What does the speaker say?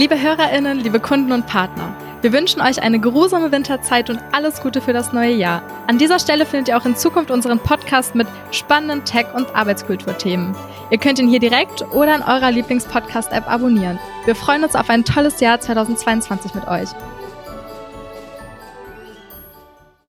Liebe HörerInnen, liebe Kunden und Partner, wir wünschen euch eine geruhsame Winterzeit und alles Gute für das neue Jahr. An dieser Stelle findet ihr auch in Zukunft unseren Podcast mit spannenden Tech- und Arbeitskulturthemen. Ihr könnt ihn hier direkt oder in eurer Lieblingspodcast-App abonnieren. Wir freuen uns auf ein tolles Jahr 2022 mit euch.